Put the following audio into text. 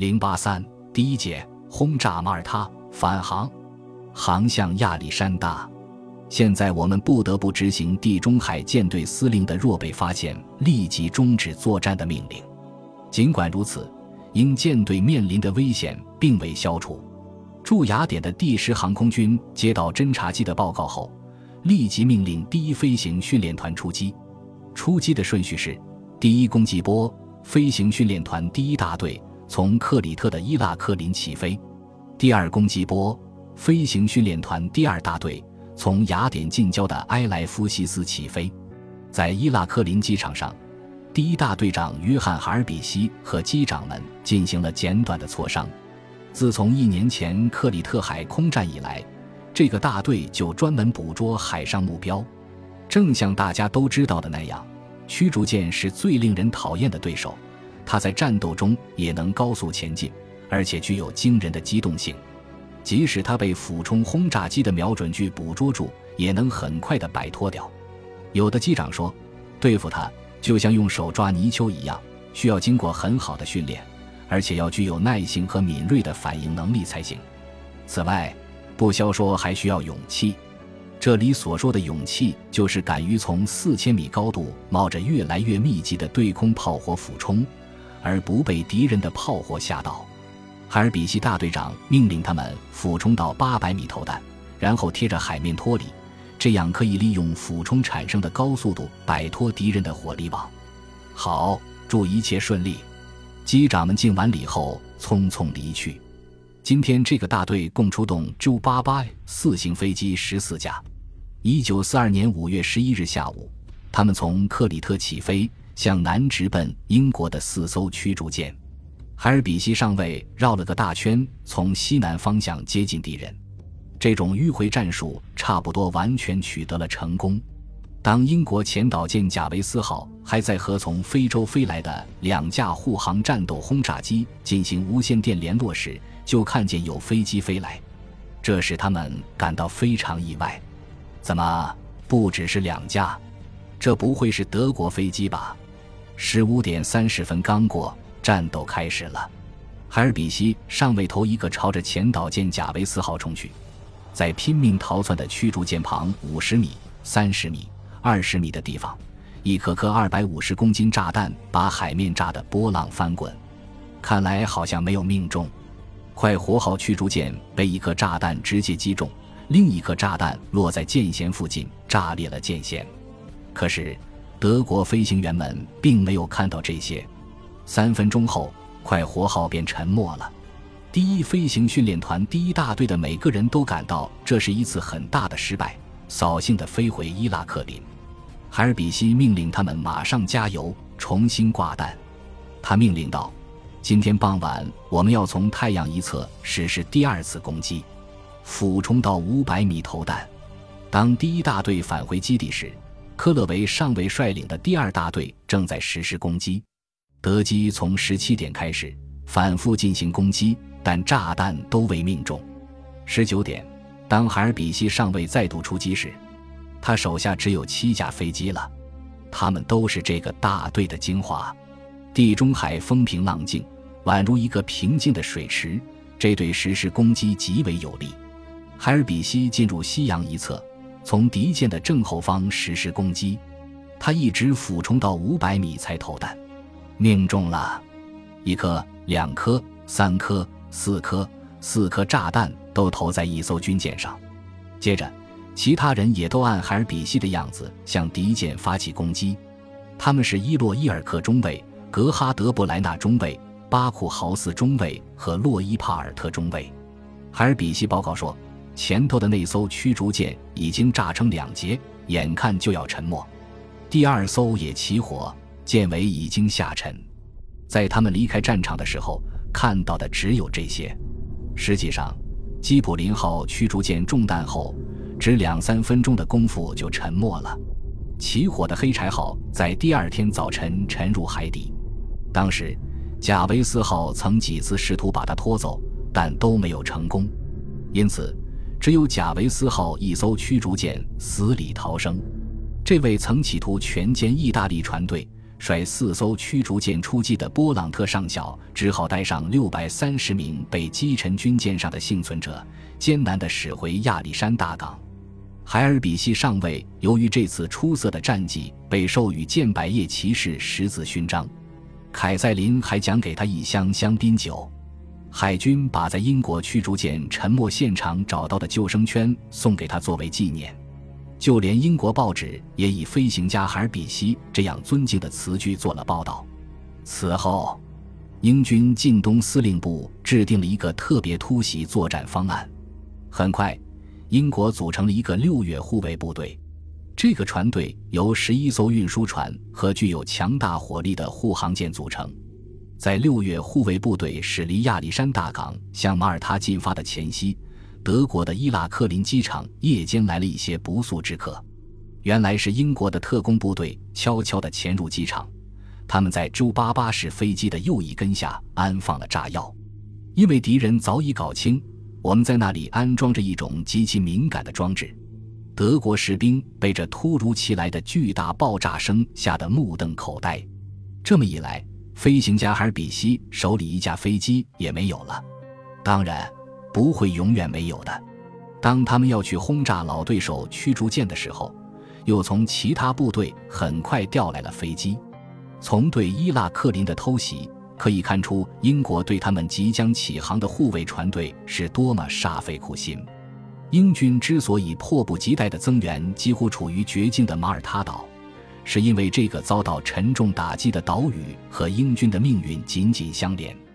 零八三第一节轰炸马耳他，返航，航向亚历山大。现在我们不得不执行地中海舰队司令的若被发现立即终止作战的命令。尽管如此，因舰队面临的危险并未消除。驻雅典的第十航空军接到侦察机的报告后，立即命令第一飞行训练团出击。出击的顺序是：第一攻击波飞行训练团第一大队从克里特的伊拉克林起飞；第二攻击波飞行训练团第二大队。从雅典近郊的埃莱夫西斯起飞，在伊拉克林机场上，第一大队长约翰·哈尔比西和机长们进行了简短的磋商。自从一年前克里特海空战以来，这个大队就专门捕捉海上目标。正像大家都知道的那样，驱逐舰是最令人讨厌的对手，它在战斗中也能高速前进，而且具有惊人的机动性。即使它被俯冲轰炸机的瞄准具捕捉住，也能很快地摆脱掉。有的机长说，对付它就像用手抓泥鳅一样，需要经过很好的训练，而且要具有耐性和敏锐的反应能力才行。此外，不消说还需要勇气。这里所说的勇气，就是敢于从四千米高度冒着越来越密集的对空炮火俯冲，而不被敌人的炮火吓到。海尔比希大队长命令他们俯冲到八百米投弹，然后贴着海面脱离，这样可以利用俯冲产生的高速度摆脱敌人的火力网。好，祝一切顺利。机长们敬完礼后匆匆离去。今天这个大队共出动 J-88 四型飞机十四架。一九四二年五月十一日下午，他们从克里特起飞，向南直奔英国的四艘驱逐舰。海尔比希上尉绕了个大圈，从西南方向接近敌人。这种迂回战术差不多完全取得了成功。当英国前导舰贾维斯号还在和从非洲飞来的两架护航战斗轰炸机进行无线电联络时，就看见有飞机飞来，这使他们感到非常意外。怎么不只是两架？这不会是德国飞机吧？十五点三十分刚过。战斗开始了，海尔比希上尉头一个朝着前导舰贾维斯号冲去，在拼命逃窜的驱逐舰旁五十米、三十米、二十米的地方，一颗颗二百五十公斤炸弹把海面炸得波浪翻滚，看来好像没有命中。快活号驱逐舰被一颗炸弹直接击中，另一颗炸弹落在舰舷附近，炸裂了舰舷。可是德国飞行员们并没有看到这些。三分钟后，快活号便沉没了。第一飞行训练团第一大队的每个人都感到这是一次很大的失败，扫兴地飞回伊拉克林。海尔比希命令他们马上加油，重新挂弹。他命令道：“今天傍晚，我们要从太阳一侧实施第二次攻击，俯冲到五百米投弹。”当第一大队返回基地时，科勒维上尉率领的第二大队正在实施攻击。德机从十七点开始反复进行攻击，但炸弹都未命中。十九点，当海尔比希上尉再度出击时，他手下只有七架飞机了。他们都是这个大队的精华。地中海风平浪静，宛如一个平静的水池，这对实施攻击极为有利。海尔比希进入西洋一侧，从敌舰的正后方实施攻击。他一直俯冲到五百米才投弹。命中了，一颗、两颗、三颗、四颗、四颗炸弹都投在一艘军舰上。接着，其他人也都按海尔比希的样子向敌舰发起攻击。他们是伊洛伊尔克中尉、格哈德布莱纳中尉、巴库豪斯中尉和洛伊帕尔特中尉。海尔比希报告说，前头的那艘驱逐舰已经炸成两截，眼看就要沉没。第二艘也起火。舰尾已经下沉，在他们离开战场的时候看到的只有这些。实际上，基普林号驱逐舰中弹后，只两三分钟的功夫就沉没了。起火的黑柴号在第二天早晨沉入海底。当时，贾维斯号曾几次试图把它拖走，但都没有成功。因此，只有贾维斯号一艘驱逐舰死里逃生。这位曾企图全歼意大利船队。率四艘驱逐舰出击的波朗特上校只好带上六百三十名被击沉军舰上的幸存者，艰难地驶回亚历山大港。海尔比希上尉由于这次出色的战绩，被授予剑百叶骑士十字勋章。凯塞琳还奖给他一箱香槟酒。海军把在英国驱逐舰沉没现场找到的救生圈送给他作为纪念。就连英国报纸也以飞行家海尔比希这样尊敬的词句做了报道。此后，英军近东司令部制定了一个特别突袭作战方案。很快，英国组成了一个六月护卫部队。这个船队由十一艘运输船和具有强大火力的护航舰组成。在六月护卫部队驶离亚历山大港向马耳他进发的前夕。德国的伊拉克林机场夜间来了一些不速之客，原来是英国的特工部队悄悄地潜入机场。他们在 J88 式飞机的右翼根下安放了炸药，因为敌人早已搞清我们在那里安装着一种极其敏感的装置。德国士兵被这突如其来的巨大爆炸声吓得目瞪口呆。这么一来，飞行家海尔比希手里一架飞机也没有了。当然。不会永远没有的。当他们要去轰炸老对手驱逐舰的时候，又从其他部队很快调来了飞机。从对伊拉克林的偷袭可以看出，英国对他们即将起航的护卫船队是多么煞费苦心。英军之所以迫不及待的增援几乎处于绝境的马耳他岛，是因为这个遭到沉重打击的岛屿和英军的命运紧紧相连。